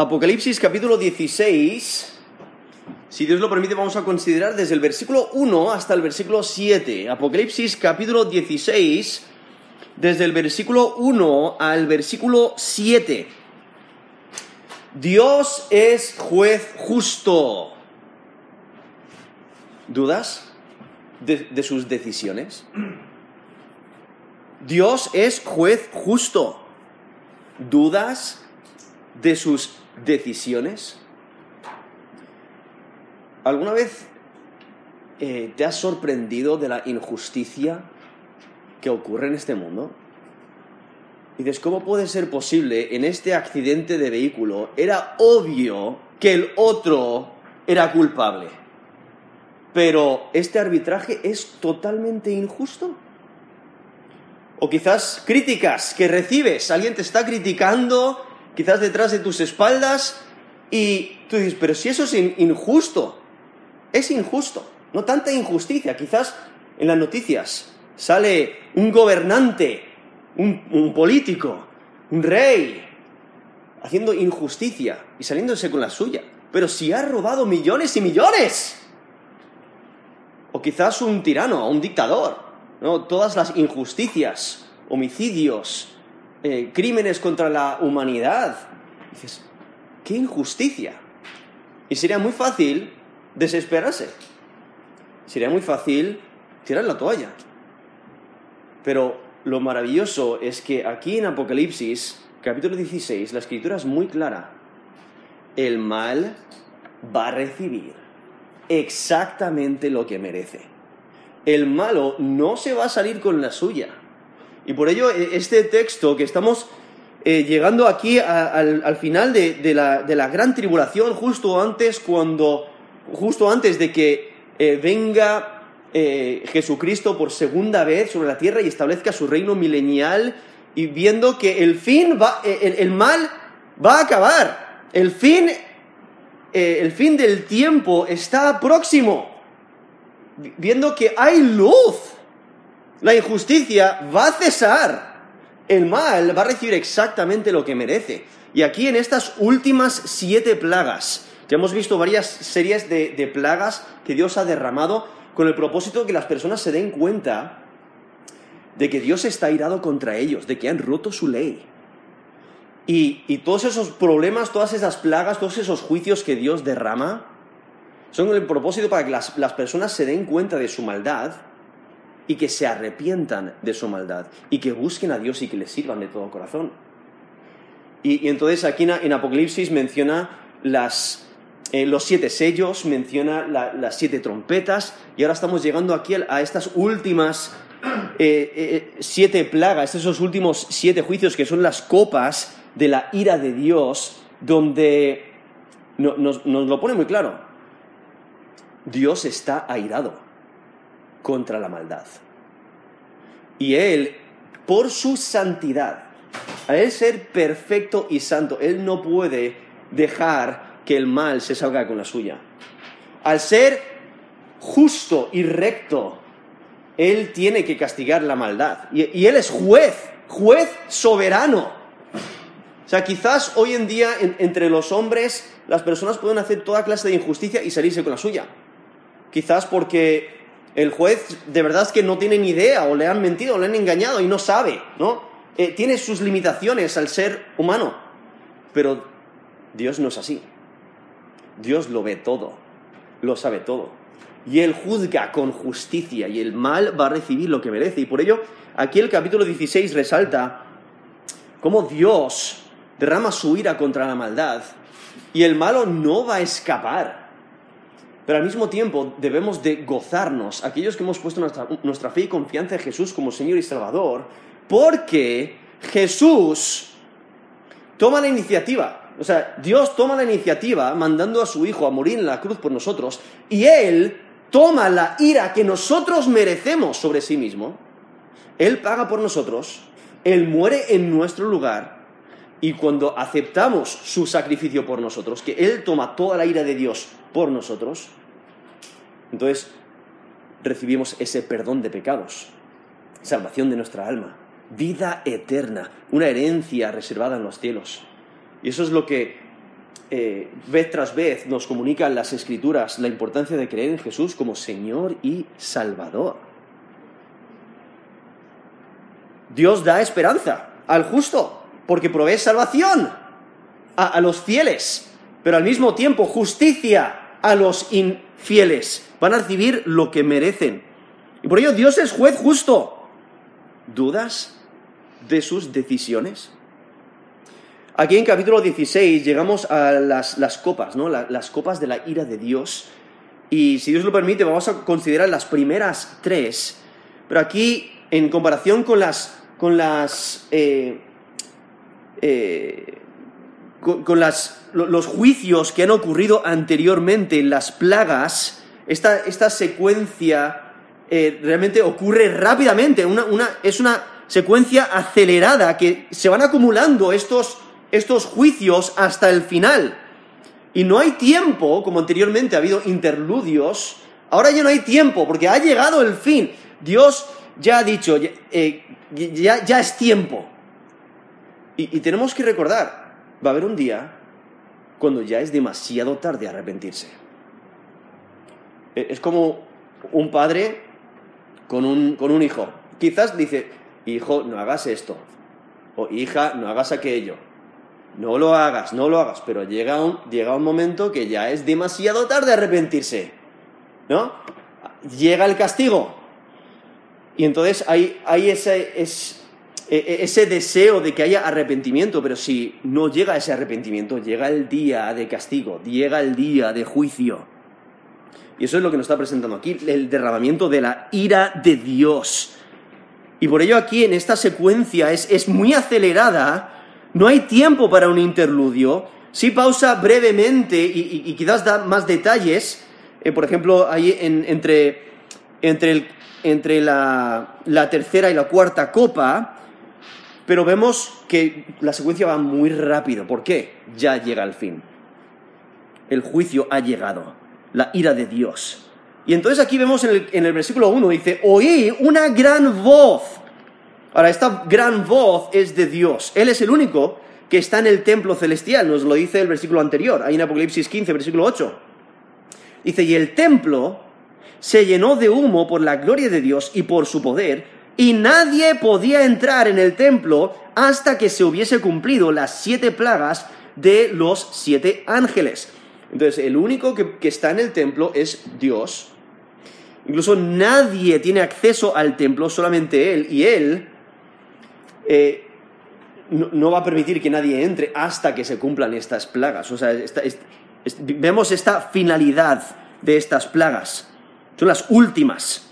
Apocalipsis capítulo 16, si Dios lo permite, vamos a considerar desde el versículo 1 hasta el versículo 7. Apocalipsis capítulo 16, desde el versículo 1 al versículo 7. Dios es juez justo. ¿Dudas de, sus decisiones? Dios es juez justo. ¿Dudas de sus decisiones? ¿Alguna vez eh, te has sorprendido de la injusticia que ocurre en este mundo? Y dices, ¿cómo puede ser posible en este accidente de vehículo? Era obvio que el otro era culpable. Pero este arbitraje es totalmente injusto. O quizás críticas que recibes, alguien te está criticando, quizás detrás de tus espaldas, y tú dices, pero si eso es injusto, es injusto, no tanta injusticia. Quizás en las noticias sale un gobernante, un, político, un rey, haciendo injusticia y saliéndose con la suya. Pero si ha robado millones y millones. O quizás un tirano, un dictador. ¿no? Todas las injusticias, homicidios, eh, crímenes contra la humanidad. dices, qué injusticia. Y sería muy fácil desesperarse. Sería muy fácil tirar la toalla. Pero lo maravilloso es que aquí en Apocalipsis, capítulo 16, la escritura es muy clara. El mal va a recibir exactamente lo que merece. El malo no se va a salir con la suya. Y por ello e, este texto que estamos eh, llegando aquí al, final de, la, de la gran tribulación, justo antes cuando justo antes de que eh, venga eh, Jesucristo por segunda vez sobre la tierra y establezca su reino milenial y viendo que el fin va, eh, el, mal va a acabar, el fin, el fin del tiempo está próximo, viendo que hay luz, la injusticia va a cesar, el mal va a recibir exactamente lo que merece. Y aquí en estas últimas siete plagas, ya hemos visto varias series de, plagas que Dios ha derramado con el propósito de que las personas se den cuenta de que Dios está airado contra ellos, de que han roto su ley. Y, todos esos problemas, todas esas plagas, todos esos juicios que Dios derrama, son el propósito para que las, personas se den cuenta de su maldad y que se arrepientan de su maldad y que busquen a Dios y que le sirvan de todo corazón. Y, entonces aquí en Apocalipsis menciona eh, los siete sellos, menciona las siete trompetas, y ahora estamos llegando aquí a estas últimas eh, eh, siete plagas, esos últimos siete juicios que son las copas de la ira de Dios, donde nos, nos lo pone muy claro. Dios está airado contra la maldad. Y Él, por su santidad, a Él ser perfecto y santo, Él no puede dejar que el mal se salga con la suya. Al ser justo y recto, Él tiene que castigar la maldad. Y, Él es juez, juez soberano. O sea, quizás hoy en día entre los hombres las personas pueden hacer toda clase de injusticia y salirse con la suya. Quizás porque el juez de verdad es que no tiene ni idea o le han mentido o le han engañado y no sabe, ¿no? Eh, tiene sus limitaciones al ser humano. Pero Dios no es así. Dios lo ve todo, lo sabe todo. Y Él juzga con justicia y el mal va a recibir lo que merece. Y por ello, aquí el capítulo 16 resalta cómo Dios derrama su ira contra la maldad y el malo no va a escapar. Pero al mismo tiempo debemos de gozarnos, aquellos que hemos puesto nuestra, nuestra fe y confianza en Jesús como Señor y Salvador, porque Jesús toma la iniciativa o sea, Dios toma la iniciativa mandando a su Hijo a morir en la cruz por nosotros y Él toma la ira que nosotros merecemos sobre sí mismo. Él paga por nosotros, Él muere en nuestro lugar y cuando aceptamos su sacrificio por nosotros, que Él toma toda la ira de Dios por nosotros, entonces recibimos ese perdón de pecados, salvación de nuestra alma, vida eterna, una herencia reservada en los cielos. Y eso es lo que eh, vez tras vez nos comunican las escrituras la importancia de creer en Jesús como Señor y Salvador. Dios da esperanza al justo, porque provee salvación a, los fieles, pero al mismo tiempo justicia a los infieles. Van a recibir lo que merecen. Y por ello Dios es juez justo. ¿Dudas de sus decisiones? Aquí en capítulo 16 llegamos a las, copas, ¿no? las copas de la ira de Dios. Y si Dios lo permite, vamos a considerar las primeras tres. Pero aquí, en comparación con las, con las, eh, eh, con, los juicios que han ocurrido anteriormente, las plagas, esta, secuencia eh, realmente ocurre rápidamente. es una secuencia acelerada que se van acumulando estos, juicios hasta el final. Y no hay tiempo, como anteriormente ha habido interludios, ahora ya no hay tiempo, porque ha llegado el fin. Dios ya ha dicho, ya, eh, es tiempo. Y tenemos que recordar, va a haber un día cuando ya es demasiado tarde arrepentirse. Eh, es como un padre con un, con un hijo. Quizás dice, hijo, no hagas esto. O hija, no hagas aquello. No lo hagas, no lo hagas. Pero llega un, llega un momento que ya es demasiado tarde arrepentirse. ¿No? Llega el castigo. Y entonces hay, hay ese, es, e, e, ese deseo de que haya arrepentimiento, pero si no llega ese arrepentimiento, llega el día de castigo, llega el día de juicio. Y eso es lo que nos está presentando aquí, el derramamiento de la ira de Dios. Y por ello aquí en esta secuencia es, muy acelerada, no hay tiempo para un interludio, sí pausa brevemente y, quizás da más detalles, eh, por ejemplo, ahí entre, entre, la, la tercera y la cuarta copa, pero vemos que la secuencia va muy rápido. ¿Por qué? Ya llega al fin. El juicio ha llegado la ira de Dios. Y entonces aquí vemos en el, versículo 1, dice, oí una gran voz. Ahora, esta gran voz es de Dios. Él es el único que está en el templo celestial, nos lo dice el versículo anterior, ahí en Apocalipsis 15, versículo 8. Dice, y el templo se llenó de humo por la gloria de Dios y por su poder, y nadie podía entrar en el templo hasta que se hubiese cumplido las siete plagas de los siete ángeles. Entonces, el único que, está en el templo es Dios. Incluso nadie tiene acceso al templo, solamente Él. Y Él eh, no, va a permitir que nadie entre hasta que se cumplan estas plagas. O sea, vemos esta finalidad de estas plagas. Son las últimas.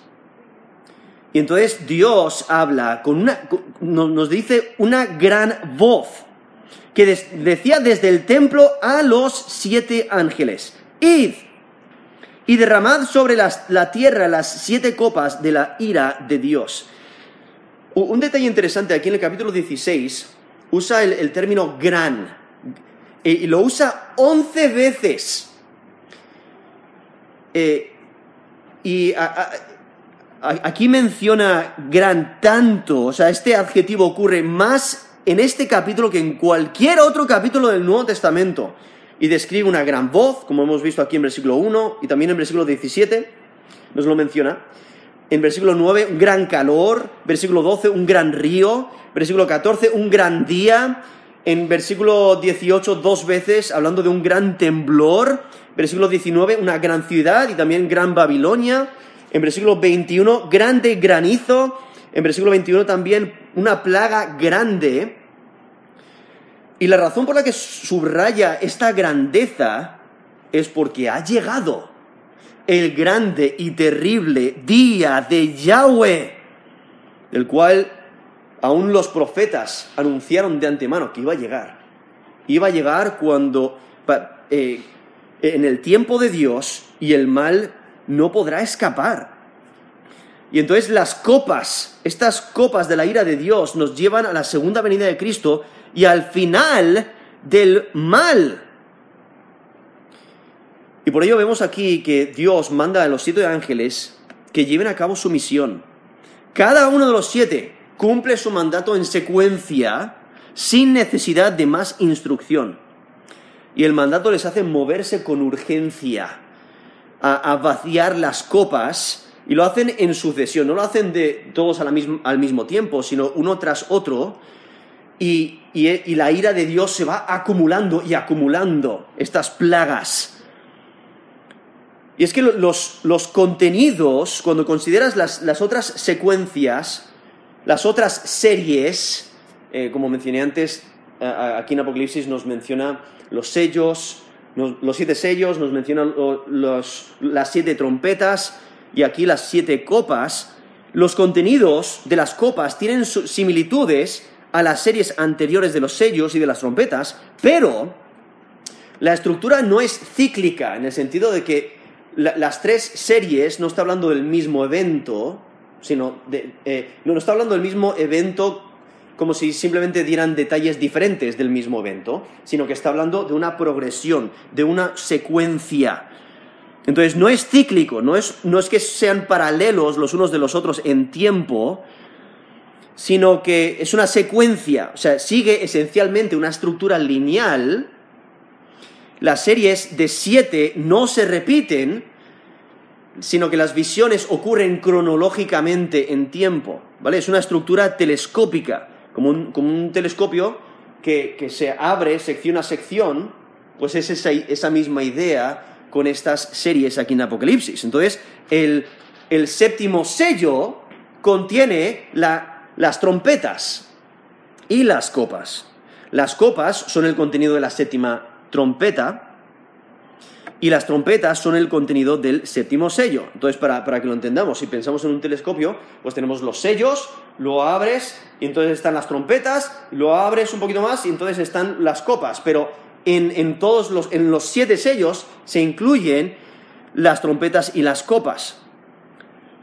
Y entonces Dios habla con una, nos dice una gran voz que decía desde el templo a los siete ángeles, id y derramad sobre la tierra las siete copas de la ira de Dios. Un detalle interesante aquí en el capítulo 16 usa el, término gran y lo usa once veces. Eh, y aquí menciona gran tanto, o sea, este adjetivo ocurre más en este capítulo que en cualquier otro capítulo del Nuevo Testamento. Y describe una gran voz, como hemos visto aquí en versículo 1 y también en versículo 17, nos lo menciona. En versículo 9, un gran calor. Versículo 12, un gran río. Versículo 14, un gran día. En versículo 18, dos veces, hablando de un gran temblor. Versículo 19, una gran ciudad y también gran Babilonia. En versículo 21, grande granizo. En versículo 21 también una plaga grande. Y la razón por la que subraya esta grandeza es porque ha llegado el grande y terrible día de Yahweh, del cual aún los profetas anunciaron de antemano que iba a llegar. Iba a llegar cuando, eh, en el tiempo de Dios, y el mal no podrá escapar. Y entonces las copas, estas copas de la ira de Dios nos llevan a la segunda venida de Cristo y al final del mal. Y por ello vemos aquí que Dios manda a los siete ángeles que lleven a cabo su misión. Cada uno de los siete cumple su mandato en secuencia sin necesidad de más instrucción. y el mandato les hace moverse con urgencia a, vaciar las copas y lo hacen en sucesión, no lo hacen de todos al mismo tiempo, sino uno tras otro y, la ira de Dios se va acumulando y acumulando estas plagas. Y es que los, contenidos, cuando consideras las, otras secuencias, las otras series, eh, como mencioné antes, aquí en Apocalipsis nos menciona los sellos, los siete sellos, nos menciona las siete trompetas y aquí las siete copas. Los contenidos de las copas tienen similitudes a las series anteriores de los sellos y de las trompetas, pero la estructura no es cíclica, en el sentido de que las tres series no está hablando del mismo evento, sino de, eh, no, no está hablando del mismo evento como si simplemente dieran detalles diferentes del mismo evento, sino que está hablando de una progresión, de una secuencia. Entonces no es cíclico, no es, no es que sean paralelos los unos de los otros en tiempo, sino que es una secuencia, o sea, sigue esencialmente una estructura lineal. Las series de siete no se repiten, sino que las visiones ocurren cronológicamente en tiempo, ¿vale? Es una estructura telescópica, como un, telescopio que, se abre sección a sección, pues es esa, misma idea con estas series aquí en Apocalipsis. Entonces, el, el séptimo sello contiene la las trompetas y las copas. Las copas son el contenido de la séptima trompeta y las trompetas son el contenido del séptimo sello. Entonces, para, que lo entendamos, si pensamos en un telescopio, pues tenemos los sellos, lo abres y entonces están las trompetas, lo abres un poquito más y entonces están las copas. Pero en, todos los, en los siete sellos se incluyen las trompetas y las copas.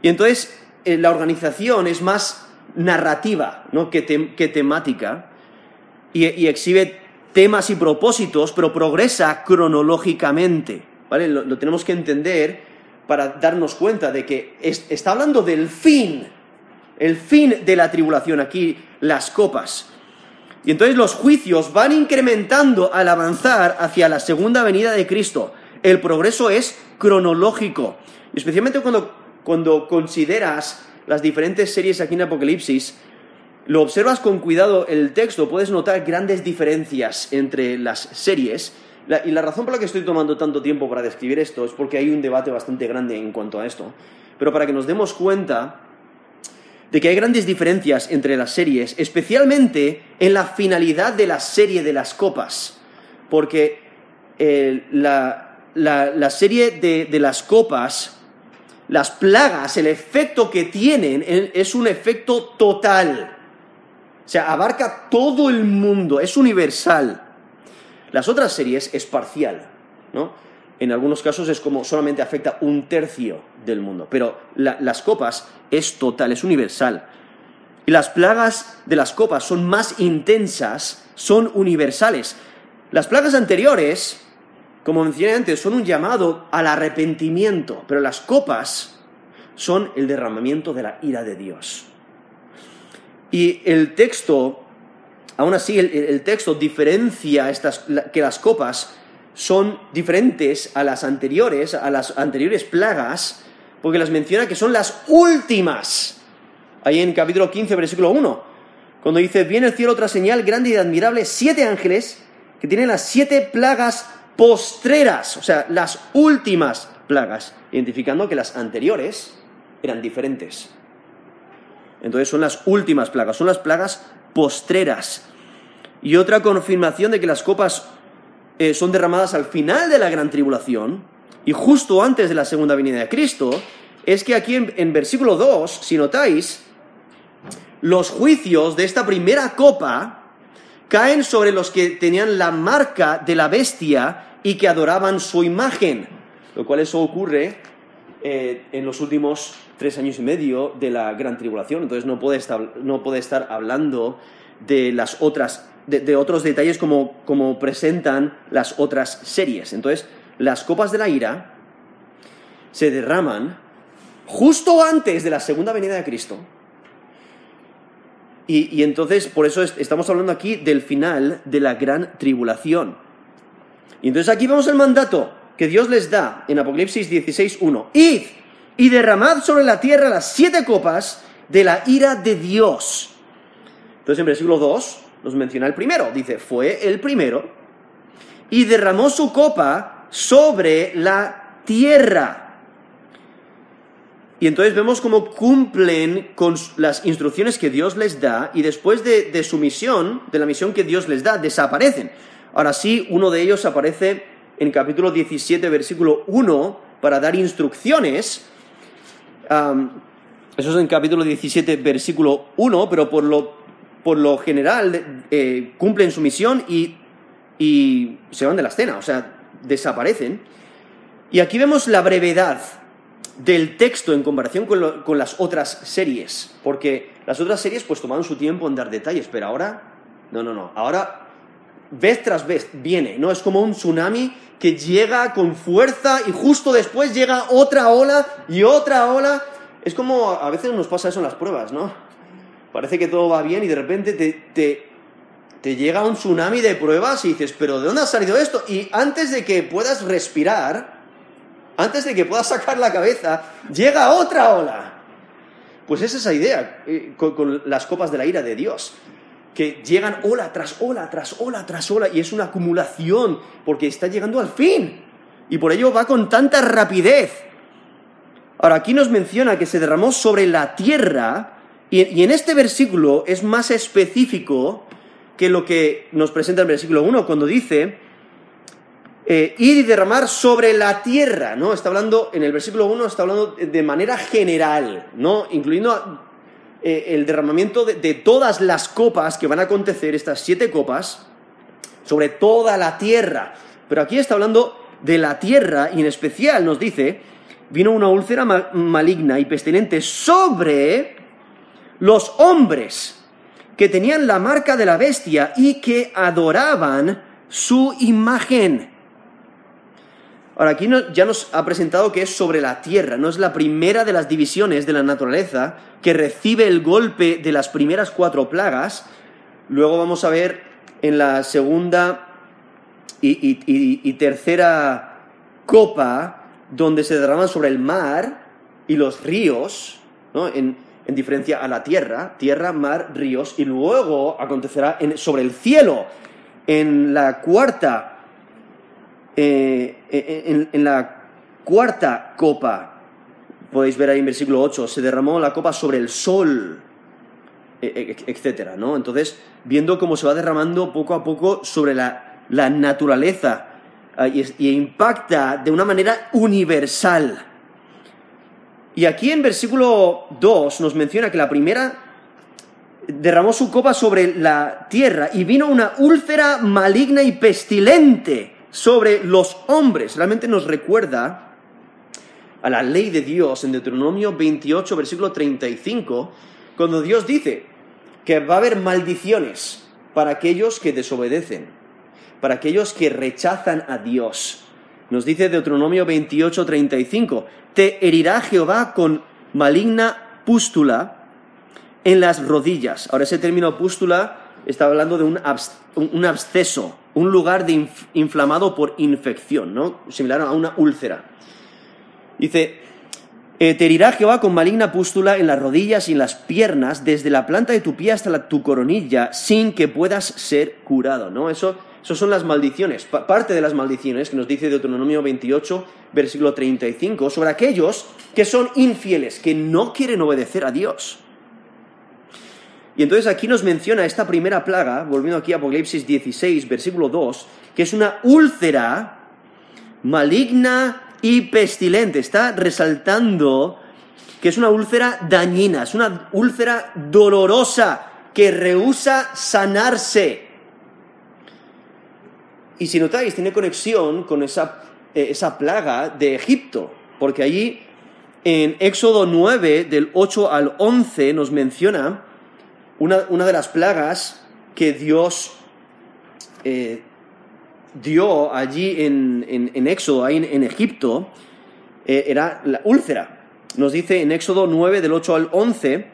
Y entonces eh, la organización es más narrativa ¿no? que, temática y, exhibe temas y propósitos, pero progresa cronológicamente. ¿vale? Lo, tenemos que entender para darnos cuenta de que está hablando del fin, el fin de la tribulación aquí, las copas. Y entonces los juicios van incrementando al avanzar hacia la segunda venida de Cristo. El progreso es cronológico. Especialmente cuando, cuando consideras las diferentes series aquí en Apocalipsis, lo observas con cuidado el texto, puedes notar grandes diferencias entre las series. y la razón por la que estoy tomando tanto tiempo para describir esto es porque hay un debate bastante grande en cuanto a esto. Pero para que nos demos cuenta de que hay grandes diferencias entre las series, especialmente en la finalidad de la serie de las copas. Porque eh, la, serie de las copas las plagas, el efecto que tienen es un efecto total. O sea, abarca todo el mundo, es universal. Las otras series es parcial, ¿no? En algunos casos es como solamente afecta un tercio del mundo, pero las copas es total, es universal. Y las plagas de las copas son más intensas, son universales. Las plagas anteriores como mencioné antes, son un llamado al arrepentimiento, pero las copas son el derramamiento de la ira de Dios. Y el texto, aún así, el, texto diferencia estas, que las copas son diferentes a las anteriores, a las anteriores plagas, porque las menciona que son las últimas. Ahí en capítulo 15, versículo 1, cuando dice, viene el cielo otra señal grande y admirable, siete ángeles que tienen las siete plagas postreras, o sea, las últimas plagas, identificando que las anteriores eran diferentes. Entonces son las últimas plagas, son las plagas postreras. Y otra confirmación de que las copas eh, son derramadas al final de la gran tribulación y justo antes de la segunda venida de Cristo, es que aquí en, versículo 2, si notáis, los juicios de esta primera copa caen sobre los que tenían la marca de la bestia y que adoraban su imagen, lo cual eso ocurre eh, en los últimos tres años y medio de la gran tribulación, entonces no puede estar, no puede estar hablando de las otras, de, otros detalles como, como presentan las otras series. Entonces, las copas de la ira se derraman justo antes de la segunda venida de Cristo. Y, y, entonces, por eso estamos hablando aquí del final de la gran tribulación. Y entonces aquí vemos el mandato que Dios les da en Apocalipsis 16.1. Id y derramad sobre la tierra las siete copas de la ira de Dios. Entonces en versículo 2 nos menciona el primero. Dice, fue el primero y derramó su copa sobre la tierra. Y entonces vemos cómo cumplen con las instrucciones que Dios les da y después de, de, su misión, de la misión que Dios les da, desaparecen. Ahora sí, uno de ellos aparece en capítulo 17, versículo 1, para dar instrucciones. Eso es en capítulo 17, versículo 1, pero por lo, por lo general eh, cumplen su misión y, y se van de la escena, o sea, desaparecen. Y aquí vemos la brevedad del texto en comparación con, con, las otras series, porque las otras series pues tomaron su tiempo en dar detalles, pero ahora, no, no, no, ahora vez tras vez viene, ¿no? Es como un tsunami que llega con fuerza y justo después llega otra ola y otra ola. Es como a veces nos pasa eso en las pruebas, ¿no? Parece que todo va bien y de repente te, te, llega un tsunami de pruebas y dices, pero ¿de dónde ha salido esto? Y antes de que puedas respirar, antes de que puedas sacar la cabeza, llega otra ola. Pues es esa idea eh, con, las copas de la ira de Dios, que llegan ola tras ola, tras ola, tras ola, y es una acumulación, porque está llegando al fin. Y por ello va con tanta rapidez. Ahora, aquí nos menciona que se derramó sobre la tierra, y, en este versículo es más específico que lo que nos presenta el versículo 1, cuando dice, eh, ir y derramar sobre la tierra, ¿no? Está hablando, en el versículo 1 está hablando de manera general, ¿no? Incluyendo eh, el derramamiento de, todas las copas que van a acontecer, estas siete copas, sobre toda la tierra. Pero aquí está hablando de la tierra y en especial nos dice, vino una úlcera ma maligna y pestilente sobre los hombres que tenían la marca de la bestia y que adoraban su imagen. Ahora, aquí ya nos ha presentado que es sobre la tierra, no es la primera de las divisiones de la naturaleza que recibe el golpe de las primeras cuatro plagas. Luego vamos a ver en la segunda y, tercera copa, donde se derraman sobre el mar y los ríos, ¿no? en, en, diferencia a la tierra, tierra, mar, ríos, y luego acontecerá sobre el cielo, en la cuarta eh, en, en, la cuarta copa, podéis ver ahí en versículo 8, se derramó la copa sobre el sol, etcétera, ¿no? Entonces, viendo cómo se va derramando poco a poco sobre la, naturaleza y, y impacta de una manera universal. Y aquí en versículo 2 nos menciona que la primera derramó su copa sobre la tierra y vino una úlcera maligna y pestilente sobre los hombres. Realmente nos recuerda a la ley de Dios en Deuteronomio 28, versículo 35, cuando Dios dice que va a haber maldiciones para aquellos que desobedecen, para aquellos que rechazan a Dios. Nos dice Deuteronomio 28, 35, te herirá Jehová con maligna pústula en las rodillas. Ahora ese término pústula está hablando de un, un absceso, un lugar de inf inflamado por infección, ¿no? Similar a una úlcera. Dice, eh, te herirá Jehová con maligna pústula en las rodillas y en las piernas, desde la planta de tu pie hasta la, tu coronilla, sin que puedas ser curado, ¿no? Eso, eso son las maldiciones, pa parte de las maldiciones que nos dice Deuteronomio 28, versículo 35, sobre aquellos que son infieles, que no quieren obedecer a Dios. Y entonces aquí nos menciona esta primera plaga, volviendo aquí a Apocalipsis 16, versículo 2, que es una úlcera maligna y pestilente. Está resaltando que es una úlcera dañina, es una úlcera dolorosa que rehúsa sanarse. Y si notáis, tiene conexión con esa, eh, esa plaga de Egipto, porque allí en Éxodo 9, del 8 al 11, nos menciona una, una de las plagas que Dios eh, dio allí en, en, en, Éxodo, ahí en, Egipto, eh, era la úlcera. Nos dice en Éxodo 9, del 8 al 11,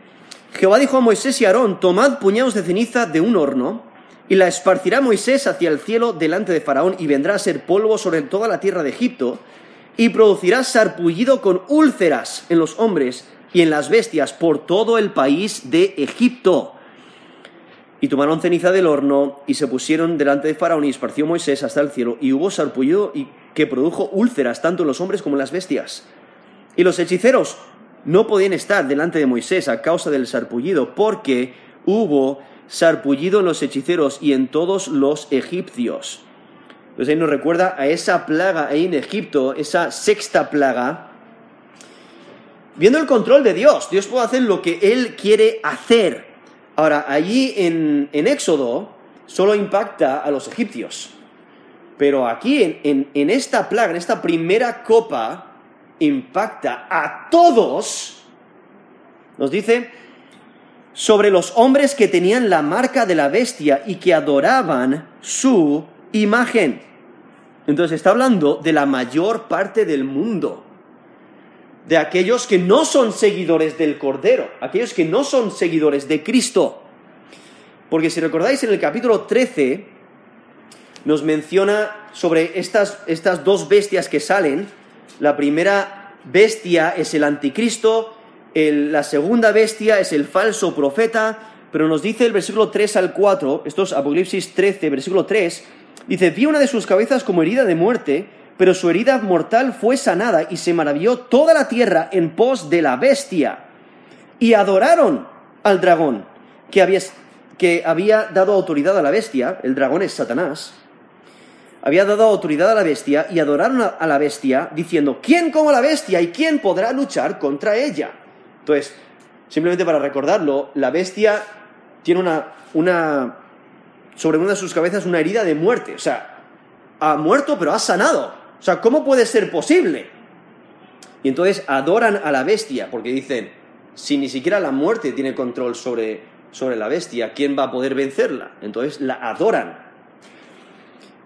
Jehová dijo a Moisés y a Aarón, tomad puñados de ceniza de un horno, y la esparcirá Moisés hacia el cielo delante de Faraón y vendrá a ser polvo sobre toda la tierra de Egipto y producirá sarpullido con úlceras en los hombres y en las bestias por todo el país de Egipto. Y tomaron ceniza del horno y se pusieron delante de Faraón y esparció Moisés hasta el cielo y hubo sarpullido y que produjo úlceras tanto en los hombres como en las bestias. Y los hechiceros no podían estar delante de Moisés a causa del sarpullido porque hubo sarpullido en los hechiceros y en todos los egipcios. Entonces ahí nos recuerda a esa plaga ahí en Egipto, esa sexta plaga, viendo el control de Dios. Dios puede hacer lo que Él quiere hacer. Ahora, allí en, Éxodo solo impacta a los egipcios. Pero aquí, en, en esta plaga, en esta primera copa, impacta a todos. Nos dice, sobre los hombres que tenían la marca de la bestia y que adoraban su imagen. Entonces está hablando de la mayor parte del mundo, de aquellos que no son seguidores del Cordero, aquellos que no son seguidores de Cristo. Porque si recordáis en el capítulo 13 nos menciona sobre estas, estas dos bestias que salen. La primera bestia es el anticristo, la segunda bestia es el falso profeta, pero nos dice el versículo 3 al 4, esto es Apocalipsis 13, versículo 3, Dice, vi una de sus cabezas como herida de muerte, pero su herida mortal fue sanada y se maravilló toda la tierra en pos de la bestia. Y adoraron al dragón, que había, que había dado autoridad a la bestia, el dragón es Satanás, había dado autoridad a la bestia y adoraron a la bestia diciendo, ¿quién como la bestia y quién podrá luchar contra ella? Entonces, simplemente para recordarlo, la bestia tiene una, una sobre una de sus cabezas una herida de muerte. O sea, ha muerto pero ha sanado. O sea, ¿cómo puede ser posible? Y entonces adoran a la bestia porque dicen, si ni siquiera la muerte tiene control sobre, sobre la bestia, ¿quién va a poder vencerla? Entonces la adoran.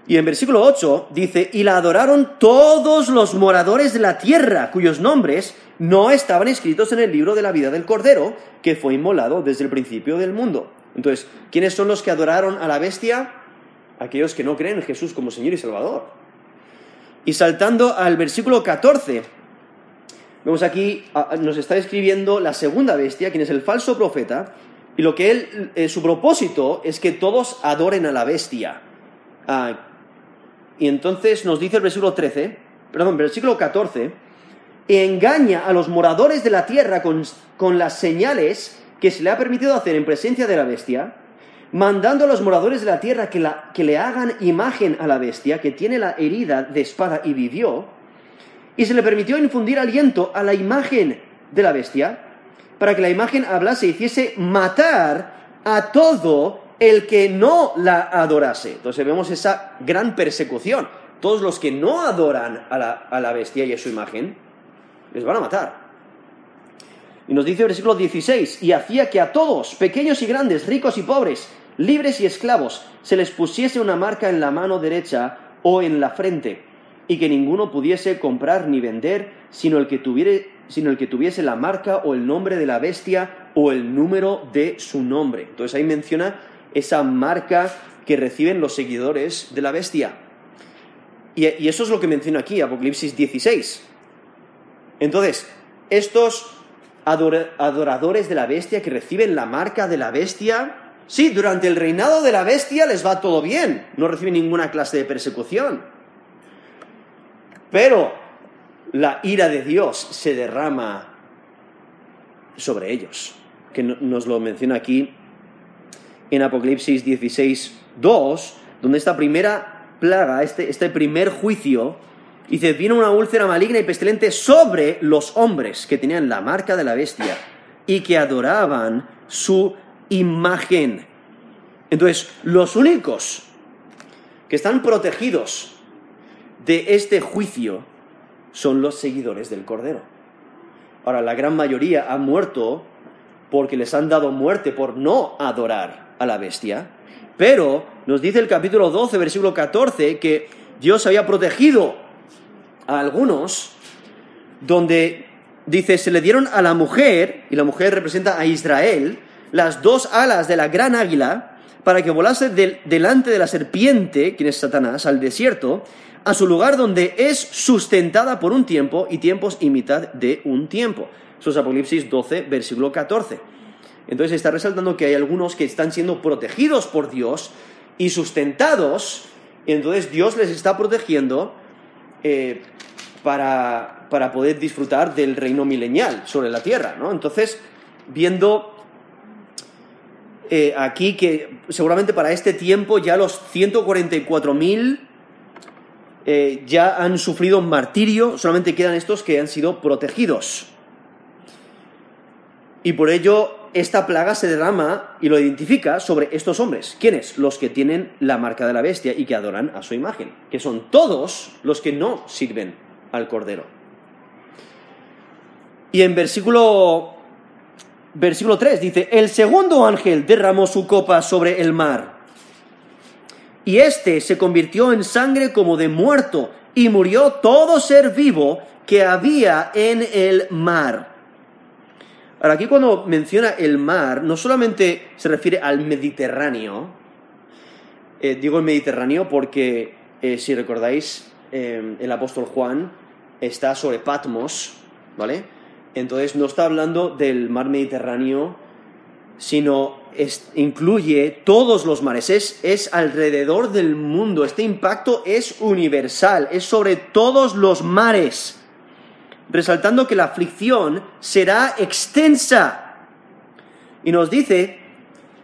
Y en versículo 8 dice, y la adoraron todos los moradores de la tierra, cuyos nombres no estaban escritos en el libro de la vida del Cordero, que fue inmolado desde el principio del mundo. Entonces, ¿quiénes son los que adoraron a la bestia? Aquellos que no creen en Jesús como Señor y Salvador. Y saltando al versículo 14, vemos aquí, nos está escribiendo la segunda bestia, quien es el falso profeta, y lo que él, eh, su propósito es que todos adoren a la bestia. Ah, y entonces nos dice el versículo 13, perdón, versículo 14, engaña a los moradores de la tierra con, con las señales que se le ha permitido hacer en presencia de la bestia, mandando a los moradores de la tierra que, que le hagan imagen a la bestia, que tiene la herida de espada y vivió, y se le permitió infundir aliento a la imagen de la bestia, para que la imagen hablase y hiciese matar a todo el que no la adorase. Entonces vemos esa gran persecución. Todos los que no adoran a la, a la bestia y a su imagen, les van a matar. Y nos dice el versículo 16, y hacía que a todos, pequeños y grandes, ricos y pobres, libres y esclavos, se les pusiese una marca en la mano derecha o en la frente, y que ninguno pudiese comprar ni vender, sino el que, sino el que tuviese la marca o el nombre de la bestia o el número de su nombre. Entonces ahí menciona esa marca que reciben los seguidores de la bestia. Y, y eso es lo que menciona aquí, Apocalipsis 16. Entonces, estos adoradores de la bestia que reciben la marca de la bestia. Sí, durante el reinado de la bestia les va todo bien, no reciben ninguna clase de persecución. Pero la ira de Dios se derrama sobre ellos, que nos lo menciona aquí en Apocalipsis 16, 2, donde esta primera plaga, este, este primer juicio, Dice, vino una úlcera maligna y pestilente sobre los hombres que tenían la marca de la bestia y que adoraban su imagen. Entonces, los únicos que están protegidos de este juicio son los seguidores del Cordero. Ahora, la gran mayoría han muerto porque les han dado muerte por no adorar a la bestia, pero nos dice el capítulo 12, versículo 14, que Dios había protegido a algunos donde dice, se le dieron a la mujer, y la mujer representa a Israel, las dos alas de la gran águila para que volase delante de la serpiente, quien es Satanás, al desierto, a su lugar donde es sustentada por un tiempo y tiempos y mitad de un tiempo. Eso es Apocalipsis 12, versículo 14. Entonces está resaltando que hay algunos que están siendo protegidos por Dios y sustentados, y entonces Dios les está protegiendo eh, para, para poder disfrutar del reino milenial sobre la tierra. ¿no? Entonces, viendo eh, aquí que seguramente para este tiempo ya los 144.000 eh, ya han sufrido un martirio, solamente quedan estos que han sido protegidos. Y por ello esta plaga se derrama y lo identifica sobre estos hombres. ¿Quiénes? Los que tienen la marca de la bestia y que adoran a su imagen, que son todos los que no sirven al Cordero. Y en versículo versículo 3 dice, el segundo ángel derramó su copa sobre el mar. Y éste se convirtió en sangre como de muerto, y murió todo ser vivo que había en el mar. Ahora, aquí cuando menciona el mar, no solamente se refiere al Mediterráneo, eh, digo el Mediterráneo porque, eh, si recordáis, eh, el apóstol Juan está sobre Patmos, ¿vale? Entonces no está hablando del mar Mediterráneo, sino incluye todos los mares, es, es alrededor del mundo, este impacto es universal, es sobre todos los mares, resaltando que la aflicción será extensa. Y nos dice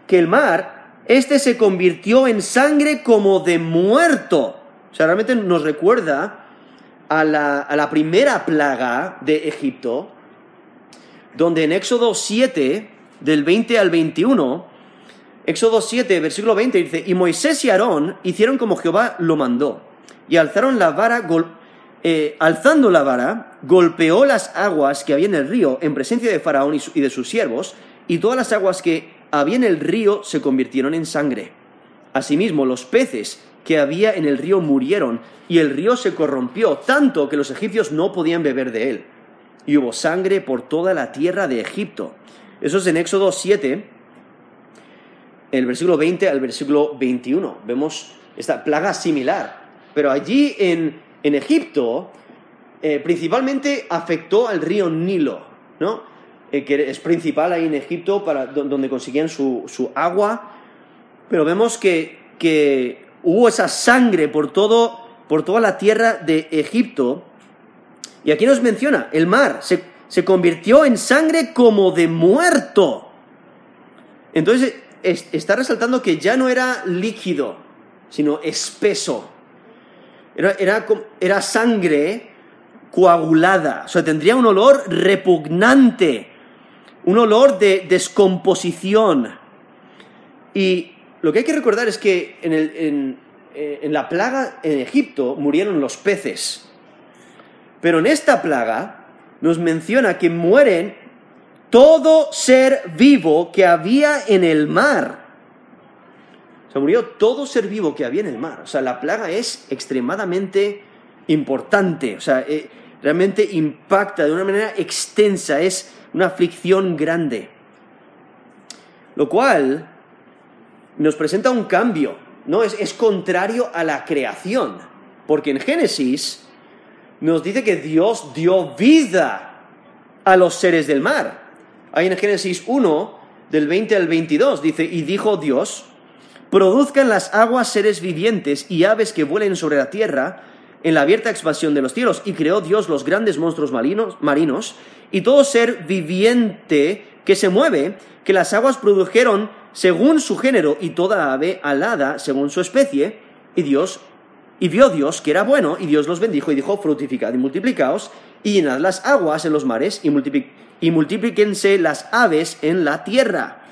que el mar, este se convirtió en sangre como de muerto. O sea, realmente nos recuerda a la, a la primera plaga de Egipto, donde en Éxodo 7, del 20 al 21, Éxodo 7, versículo 20 dice, y Moisés y Aarón hicieron como Jehová lo mandó, y alzaron la vara, eh, alzando la vara, golpeó las aguas que había en el río en presencia de Faraón y de sus siervos, y todas las aguas que había en el río se convirtieron en sangre. Asimismo, los peces que había en el río murieron, y el río se corrompió tanto que los egipcios no podían beber de él y hubo sangre por toda la tierra de Egipto. Eso es en Éxodo 7, el versículo 20 al versículo 21. Vemos esta plaga similar. Pero allí en, Egipto, eh, principalmente afectó al río Nilo, ¿no? Eh, que es principal ahí en Egipto para donde conseguían su, su agua. Pero vemos que, que, hubo esa sangre por, todo, por toda la tierra de Egipto y aquí nos menciona, el mar se, convirtió en sangre como de muerto. Entonces está resaltando que ya no era líquido, sino espeso. Era, era, era, sangre coagulada, o sea, tendría un olor repugnante, un olor de descomposición. Y lo que hay que recordar es que en, el, en la plaga en Egipto murieron los peces. Pero en esta plaga nos menciona que mueren todo ser vivo que había en el mar. O sea, murió todo ser vivo que había en el mar. O sea, la plaga es extremadamente importante. O sea, eh, realmente impacta de una manera extensa. Es una aflicción grande. Lo cual nos presenta un cambio. ¿no? Es, es contrario a la creación. Porque en Génesis nos dice que Dios dio vida a los seres del mar. Ahí en Génesis 1, del 20 al 22, dice, y dijo Dios, produzcan las aguas seres vivientes y aves que vuelen sobre la tierra en la abierta expansión de los cielos. Y creó Dios los grandes monstruos marinos, marinos y todo ser viviente que se mueve, que las aguas produjeron según su género y toda ave alada según su especie. Y Dios y vio Dios que era bueno, y Dios los bendijo y dijo, fructificad y multiplicaos, y llenad las aguas en los mares, y, y multiplíquense las aves en la tierra.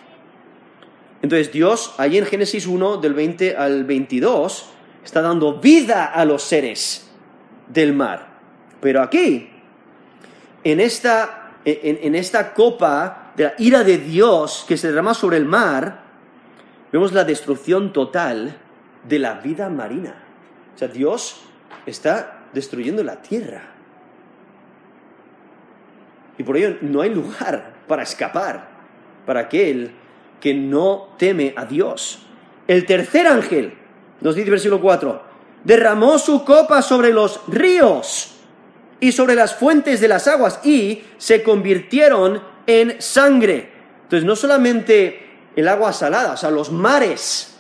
Entonces Dios, ahí en Génesis 1, del 20 al 22, está dando vida a los seres del mar. Pero aquí, en esta, en esta copa de la ira de Dios que se derrama sobre el mar, vemos la destrucción total de la vida marina. O sea, Dios está destruyendo la tierra. Y por ello no hay lugar para escapar para aquel que no teme a Dios. el tercer ángel, nos dice versículo 4, derramó su copa sobre los ríos y sobre las fuentes de las aguas y se convirtieron en sangre. Entonces, no solamente el agua salada, o sea, los mares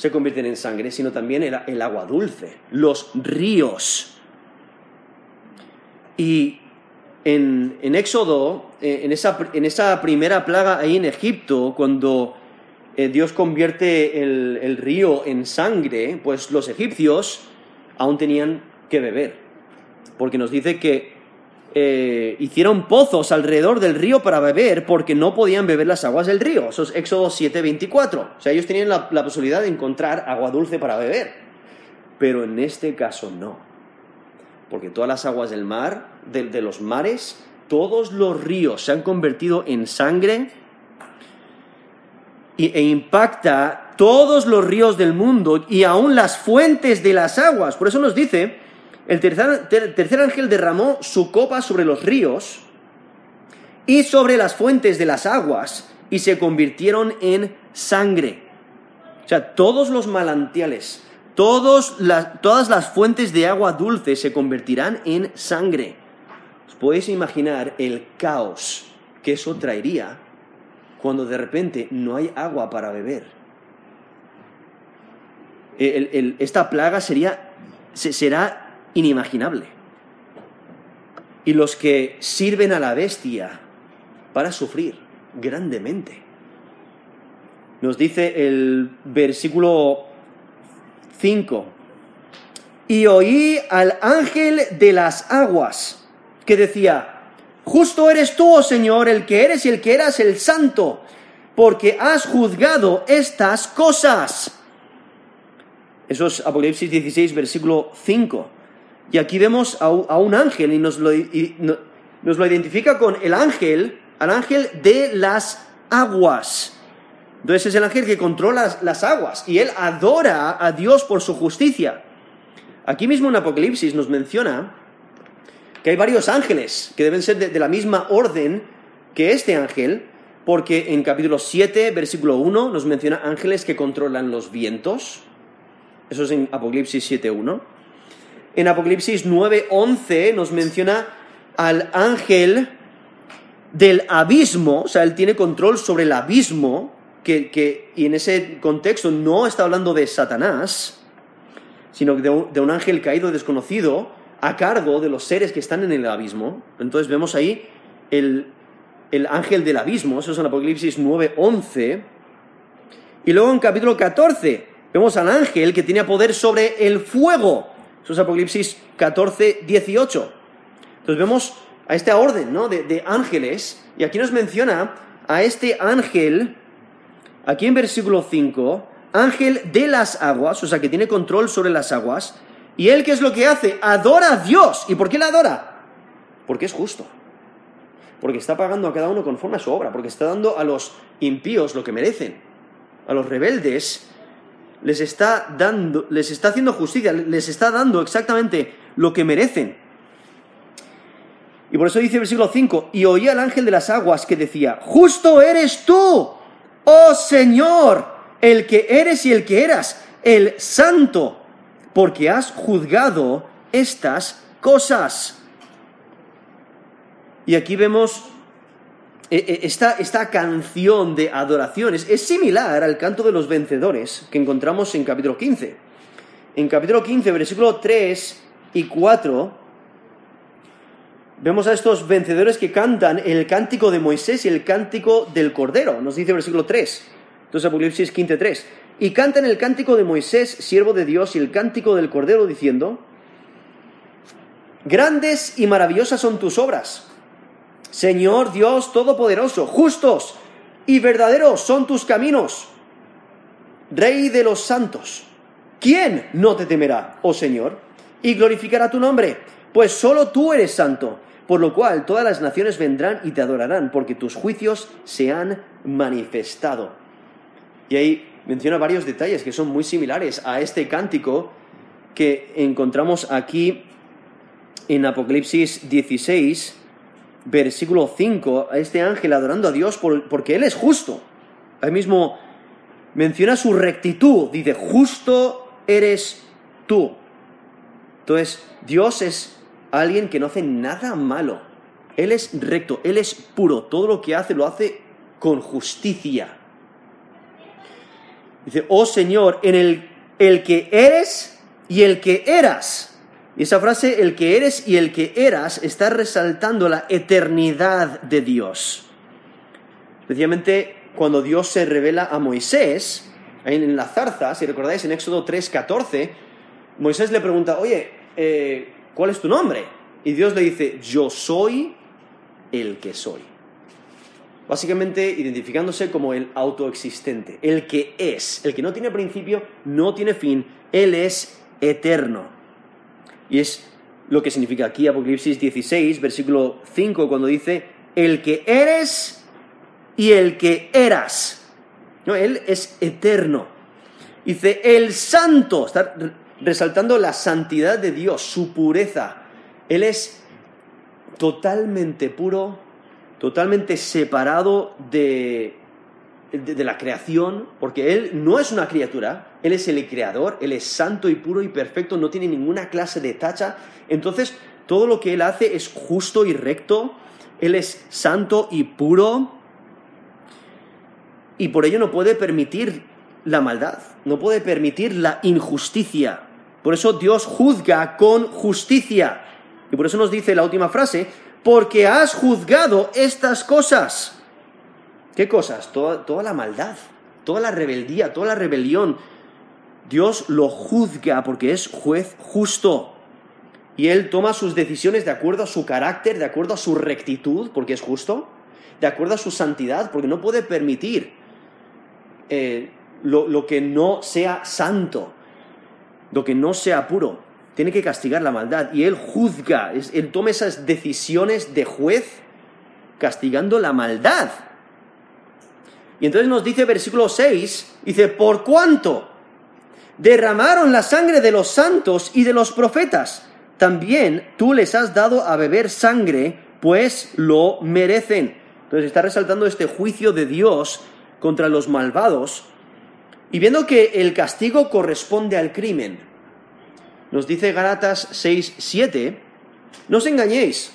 se convierten en sangre, sino también el, agua dulce, los ríos. Y en, Éxodo, eh, en esa, en esa, primera plaga ahí en Egipto, cuando eh, Dios convierte el, el río en sangre, pues los egipcios aún tenían que beber. Porque nos dice que eh, hicieron pozos alrededor del río para beber porque no podían beber las aguas del río. Eso es Éxodo 7:24. O sea, ellos tenían la, posibilidad de encontrar agua dulce para beber. Pero en este caso no. Porque todas las aguas del mar, de, los mares, todos los ríos se han convertido en sangre e impacta todos los ríos del mundo y aún las fuentes de las aguas. Por eso nos dice el tercer, ángel derramó su copa sobre los ríos y sobre las fuentes de las aguas y se convirtieron en sangre. O sea, todos los manantiales, todas las fuentes de agua dulce se convertirán en sangre. ¿Os podéis imaginar el caos que eso traería cuando de repente no hay agua para beber? esta plaga sería, será inimaginable. Y los que sirven a la bestia para sufrir grandemente. Nos dice el versículo 5. Y oí al ángel de las aguas que decía, justo eres tú, oh Señor, el que eres y el que eras el santo, porque has juzgado estas cosas. Eso es Apocalipsis 16, versículo 5. Y aquí vemos a, un ángel y nos lo, nos lo identifica con el ángel, al ángel de las aguas. Entonces es el ángel que controla las aguas y él adora a Dios por su justicia. Aquí mismo en Apocalipsis nos menciona que hay varios ángeles que deben ser de, la misma orden que este ángel, porque en capítulo 7, versículo 1, nos menciona ángeles que controlan los vientos. Eso es en Apocalipsis 7.1. En Apocalipsis 9:11 nos menciona al ángel del abismo, o sea, él tiene control sobre el abismo, que, y en ese contexto no está hablando de Satanás, sino de un, de un ángel caído desconocido a cargo de los seres que están en el abismo. Entonces vemos ahí el, el ángel del abismo, eso es en Apocalipsis 9:11. Y luego en capítulo 14 vemos al ángel que tiene poder sobre el fuego. Apocalipsis 14, 18. Entonces vemos a esta orden ¿no? de, ángeles, y aquí nos menciona a este ángel, aquí en versículo 5, ángel de las aguas, o sea, que tiene control sobre las aguas, y él, ¿qué es lo que hace? Adora a Dios. ¿Y por qué le adora? Porque es justo. Porque está pagando a cada uno conforme a su obra, porque está dando a los impíos lo que merecen, a los rebeldes les está dando, les está haciendo justicia, les está dando exactamente lo que merecen. Y por eso dice el versículo 5, y oí al ángel de las aguas que decía, justo eres tú, oh Señor, el que eres y el que eras, el santo, porque has juzgado estas cosas. Y aquí vemos esta, esta, canción de adoraciones es similar al canto de los vencedores que encontramos en capítulo 15. En capítulo 15, versículo 3 y 4, vemos a estos vencedores que cantan el cántico de Moisés y el cántico del Cordero. Nos dice versículo 3. Entonces Apocalipsis 15, 3. Y cantan el cántico de Moisés, siervo de Dios, y el cántico del Cordero, diciendo, Grandes y maravillosas son tus obras Señor Dios Todopoderoso, justos y verdaderos son tus caminos. Rey de los santos, ¿quién no te temerá, oh Señor, y glorificará tu nombre? Pues solo tú eres santo, por lo cual todas las naciones vendrán y te adorarán, porque tus juicios se han manifestado. Y ahí menciona varios detalles que son muy similares a este cántico que encontramos aquí en Apocalipsis 16, versículo 5, a este ángel adorando a Dios porque Él es justo. Ahí mismo menciona su rectitud, dice, justo eres tú. Entonces, Dios es alguien que no hace nada malo. Él es recto, Él es puro. Todo lo que hace lo hace con justicia. Dice, oh Señor, en el, el que eres y el que eras. Y esa frase, el que eres y el que eras, está resaltando la eternidad de Dios. Especialmente cuando Dios se revela a Moisés, en la zarza, si recordáis en Éxodo 3:14, Moisés le pregunta, oye, eh, ¿cuál es tu nombre? Y Dios le dice, yo soy el que soy. Básicamente identificándose como el autoexistente, el que es, el que no tiene principio, no tiene fin, Él es eterno. Y es lo que significa aquí Apocalipsis 16, versículo 5, cuando dice, el que eres y el que eras. No, Él es eterno. Dice, el santo, está resaltando la santidad de Dios, su pureza. Él es totalmente puro, totalmente separado de, de, la creación, porque Él no es una criatura, Él es el creador, Él es santo y puro y perfecto, no tiene ninguna clase de tacha. Entonces, todo lo que Él hace es justo y recto, Él es santo y puro, y por ello no puede permitir la maldad, no puede permitir la injusticia. Por eso Dios juzga con justicia. Y por eso nos dice la última frase, porque has juzgado estas cosas. ¿Qué cosas? Toda, la maldad, toda la rebeldía, toda la rebelión. Dios lo juzga porque es juez justo. Y Él toma sus decisiones de acuerdo a su carácter, de acuerdo a su rectitud, porque es justo, de acuerdo a su santidad, porque no puede permitir eh, lo que no sea santo, lo que no sea puro tiene que castigar la maldad y Él juzga, Él toma esas decisiones de juez castigando la maldad. Y entonces nos dice versículo 6, dice, por cuánto derramaron la sangre de los santos y de los profetas, también tú les has dado a beber sangre, pues lo merecen. Entonces está resaltando este juicio de Dios contra los malvados y viendo que el castigo corresponde al crimen. Nos dice Galatas 6, 7, no os engañéis,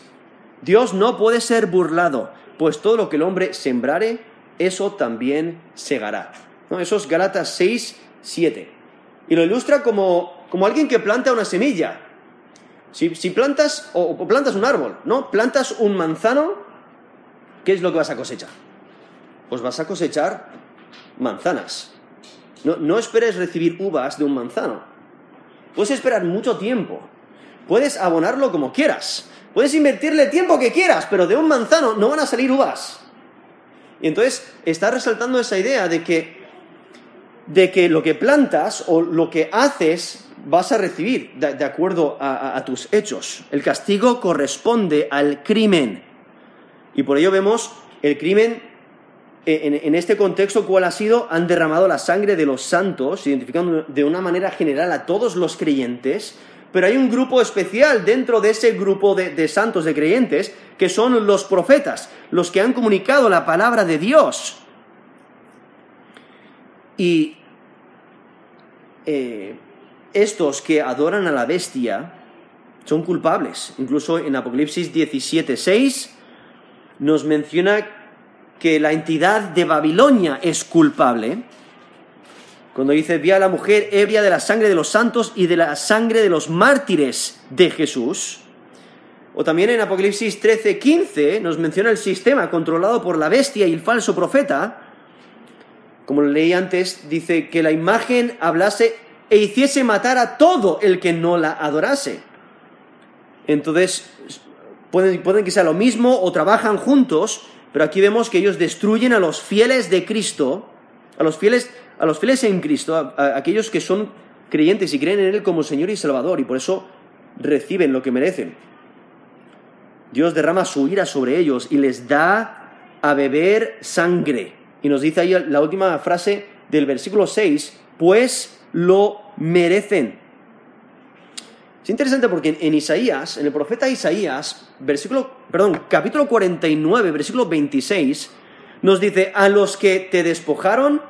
Dios no puede ser burlado, pues todo lo que el hombre sembrare, eso también segará. Eso es Galatas 6, 7. Y lo ilustra como, como alguien que planta una semilla. Si, plantas, o, plantas un árbol, ¿no? Plantas un manzano, ¿qué es lo que vas a cosechar? Pues vas a cosechar manzanas. No, no esperes recibir uvas de un manzano. Puedes esperar mucho tiempo. Puedes abonarlo como quieras. Puedes invertirle tiempo que quieras, pero de un manzano no van a salir uvas. Y entonces está resaltando esa idea de que, de que lo que plantas o lo que haces vas a recibir de, acuerdo a, tus hechos. El castigo corresponde al crimen. Y por ello vemos el crimen en, este contexto, ¿cuál ha sido? Han derramado la sangre de los santos, identificando de una manera general a todos los creyentes, pero hay un grupo especial dentro de ese grupo de, santos, de creyentes, que son los profetas, los que han comunicado la palabra de Dios. Y eh, estos que adoran a la bestia son culpables. Incluso en Apocalipsis 17.6 nos menciona que la entidad de Babilonia es culpable, cuando dice, vi a la mujer ebria de la sangre de los santos y de la sangre de los mártires de Jesús, o también en Apocalipsis 13, 15 nos menciona el sistema controlado por la bestia y el falso profeta, como leí antes, dice que la imagen hablase e hiciese matar a todo el que no la adorase. Entonces, pueden, pueden que sea lo mismo o trabajan juntos, pero aquí vemos que ellos destruyen a los fieles de Cristo, a los fieles, a los fieles en Cristo, a, aquellos que son creyentes y creen en Él como Señor y Salvador, y por eso reciben lo que merecen. Dios derrama su ira sobre ellos y les da a beber sangre. Y nos dice ahí la última frase del versículo 6, pues lo merecen. Es interesante porque en Isaías, en el profeta Isaías, versículo, perdón, capítulo 49, versículo 26, nos dice, a los que te despojaron,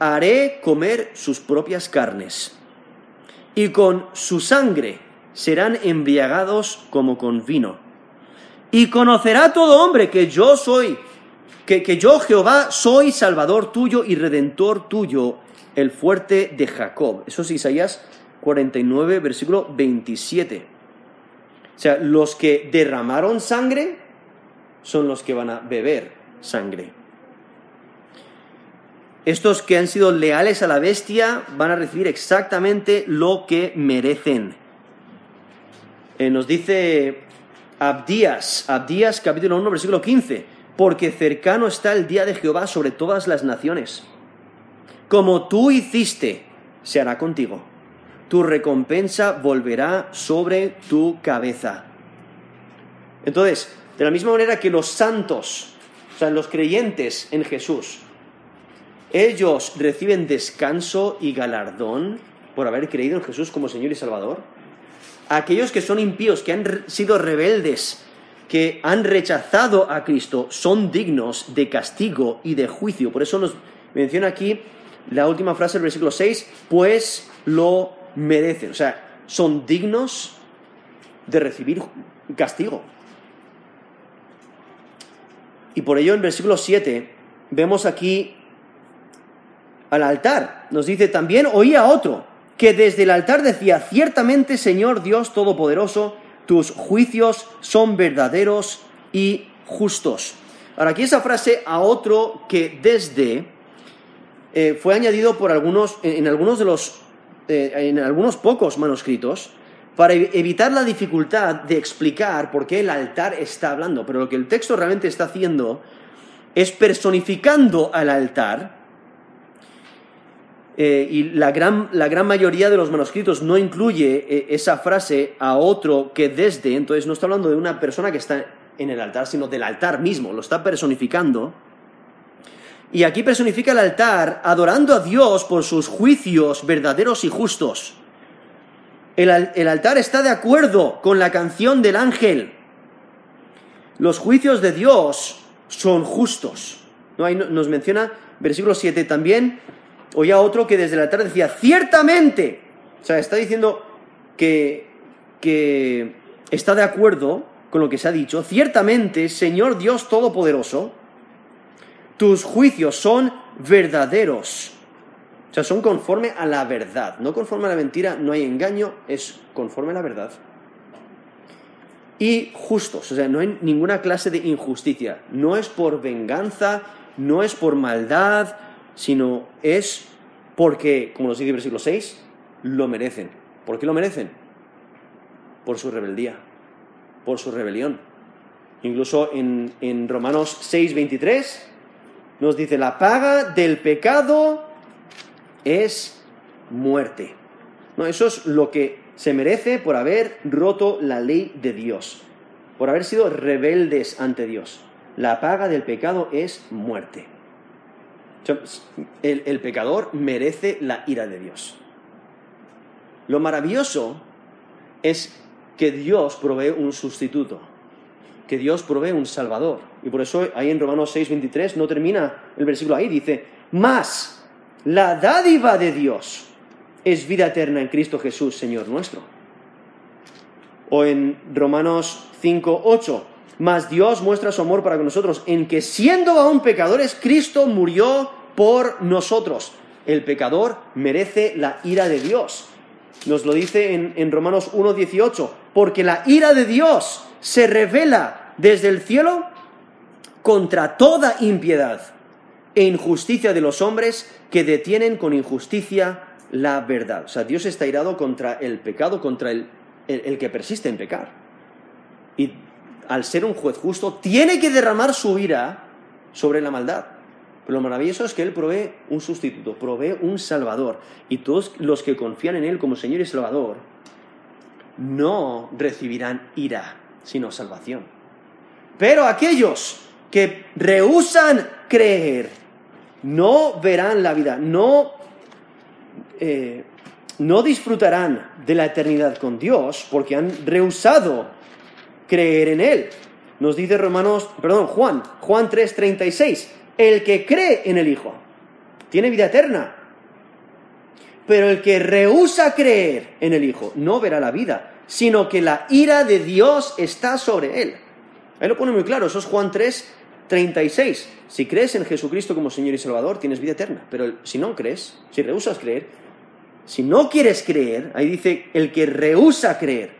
haré comer sus propias carnes, y con su sangre serán embriagados como con vino. Y conocerá todo hombre que yo soy, que, que yo Jehová soy Salvador tuyo y Redentor tuyo, el fuerte de Jacob. Eso es Isaías 49, versículo 27. O sea, los que derramaron sangre son los que van a beber sangre. Estos que han sido leales a la bestia van a recibir exactamente lo que merecen. Eh, nos dice Abdías, Abdías capítulo 1, versículo 15, porque cercano está el día de Jehová sobre todas las naciones. Como tú hiciste, se hará contigo. Tu recompensa volverá sobre tu cabeza. Entonces, de la misma manera que los santos, o sea, los creyentes en Jesús, ellos reciben descanso y galardón por haber creído en Jesús como Señor y Salvador. Aquellos que son impíos, que han sido rebeldes, que han rechazado a Cristo, son dignos de castigo y de juicio. Por eso nos menciona aquí la última frase del versículo 6, pues lo merecen. O sea, son dignos de recibir castigo. Y por ello en versículo 7 vemos aquí al altar. Nos dice también, oía otro, que desde el altar decía, ciertamente Señor Dios Todopoderoso, tus juicios son verdaderos y justos. Ahora aquí esa frase a otro que desde eh, fue añadido por algunos, en, algunos de los, eh, en algunos pocos manuscritos, para evitar la dificultad de explicar por qué el altar está hablando. Pero lo que el texto realmente está haciendo es personificando al altar eh, y la gran, la gran, mayoría de los manuscritos no incluye eh, esa frase a otro que desde, entonces no está hablando de una persona que está en el altar, sino del altar mismo, lo está personificando. Y aquí personifica el altar adorando a Dios por sus juicios verdaderos y justos. El, el altar está de acuerdo con la canción del ángel. Los juicios de Dios son justos. ¿No? Ahí nos menciona, versículo 7 también, oía otro que desde el altar decía, ciertamente, o sea, está diciendo que, que está de acuerdo con lo que se ha dicho, ciertamente, Señor Dios Todopoderoso, tus juicios son verdaderos. O sea, son conforme a la verdad. No conforme a la mentira, no hay engaño, es conforme a la verdad. Y justos, o sea, no hay ninguna clase de injusticia. No es por venganza, no es por maldad, sino es porque, como nos dice el versículo 6, lo merecen. ¿Por qué lo merecen? Por su rebeldía, por su rebelión. Incluso en, en Romanos 6, 23 nos dice, la paga del pecado es muerte. No, eso es lo que se merece por haber roto la ley de Dios, por haber sido rebeldes ante Dios. La paga del pecado es muerte. El, pecador merece la ira de Dios. Lo maravilloso es que Dios provee un sustituto, que Dios provee un salvador. Y por eso ahí en Romanos 6:23 no termina el versículo ahí, dice, más la dádiva de Dios es vida eterna en Cristo Jesús, Señor nuestro. O en Romanos 5:8, mas Dios muestra su amor para con nosotros en que siendo aún pecadores, Cristo murió por nosotros. El pecador merece la ira de Dios. Nos lo dice en, en Romanos 1.18, porque la ira de Dios se revela desde el cielo contra toda impiedad e injusticia de los hombres que detienen con injusticia la verdad. O sea, Dios está irado contra el pecado, contra el, el que persiste en pecar. Y al ser un juez justo, tiene que derramar su ira sobre la maldad. Pero lo maravilloso es que Él provee un sustituto, provee un Salvador. Y todos los que confían en Él como Señor y Salvador no recibirán ira, sino salvación. Pero aquellos que rehusan creer, no verán la vida, no, eh, no disfrutarán de la eternidad con Dios porque han rehusado creer en Él. Nos dice Romanos, perdón, Juan, Juan 3:36, el que cree en el Hijo tiene vida eterna. Pero el que rehúsa creer en el Hijo no verá la vida, sino que la ira de Dios está sobre él. Ahí lo pone muy claro, eso es Juan 3, 36. Si crees en Jesucristo como Señor y Salvador, tienes vida eterna. Pero si no crees, si rehusas creer, si no quieres creer, ahí dice el que rehúsa creer,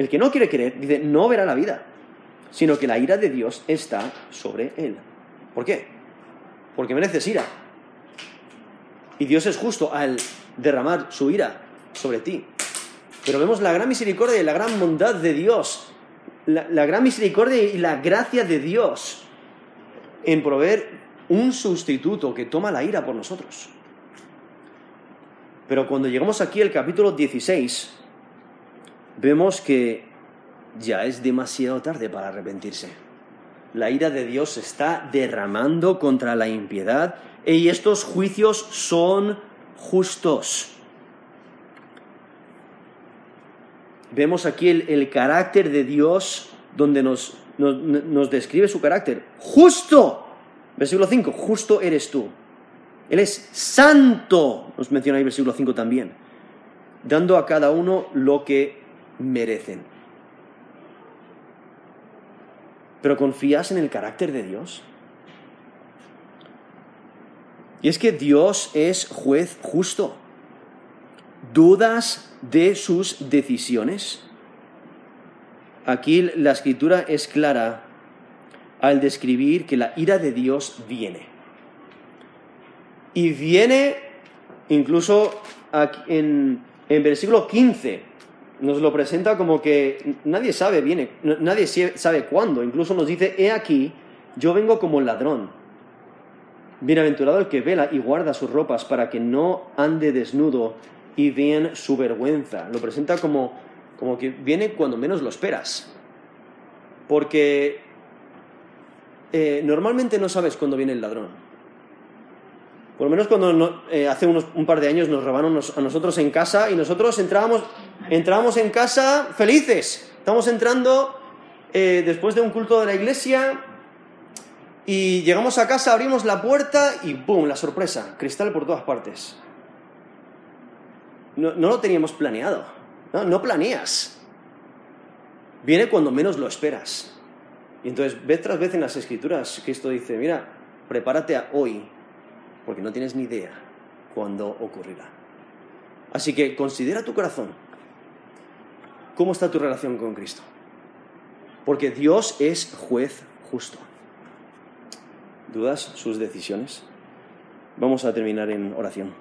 el que no quiere creer, dice, no verá la vida, sino que la ira de Dios está sobre él. ¿Por qué? Porque mereces ira. Y Dios es justo al derramar su ira sobre ti. Pero vemos la gran misericordia y la gran bondad de Dios, la, la gran misericordia y la gracia de Dios en proveer un sustituto que toma la ira por nosotros. Pero cuando llegamos aquí al capítulo 16, vemos que ya es demasiado tarde para arrepentirse. La ira de Dios se está derramando contra la impiedad y estos juicios son justos. Vemos aquí el, carácter de Dios donde nos, nos describe su carácter. Justo. Versículo 5, justo eres tú. Él es santo, nos menciona ahí versículo 5 también, dando a cada uno lo que merecen. Pero ¿confías en el carácter de Dios? Y es que Dios es juez justo. ¿Dudas de sus decisiones? Aquí la escritura es clara al describir que la ira de Dios viene. Y viene incluso en, en versículo 15, nos lo presenta como que nadie sabe viene, nadie sabe cuándo. Incluso nos dice, he aquí, yo vengo como ladrón. Bienaventurado el que vela y guarda sus ropas para que no ande desnudo y vean su vergüenza. Lo presenta como, como que viene cuando menos lo esperas. Porque eh, normalmente no sabes cuándo viene el ladrón. Por lo menos cuando eh, hace unos, un par de años nos robaron a nosotros en casa y nosotros entrábamos, en casa felices. Estamos entrando eh, después de un culto de la iglesia y llegamos a casa, abrimos la puerta y ¡boom! La sorpresa, cristal por todas partes. No, lo teníamos planeado. No, no planeas. Viene cuando menos lo esperas. Y entonces, vez tras vez en las escrituras, Cristo dice, mira, prepárate a hoy, porque no tienes ni idea cuándo ocurrirá. Así que considera tu corazón. ¿Cómo está tu relación con Cristo? Porque Dios es juez justo. ¿Dudas sus decisiones? Vamos a terminar en oración.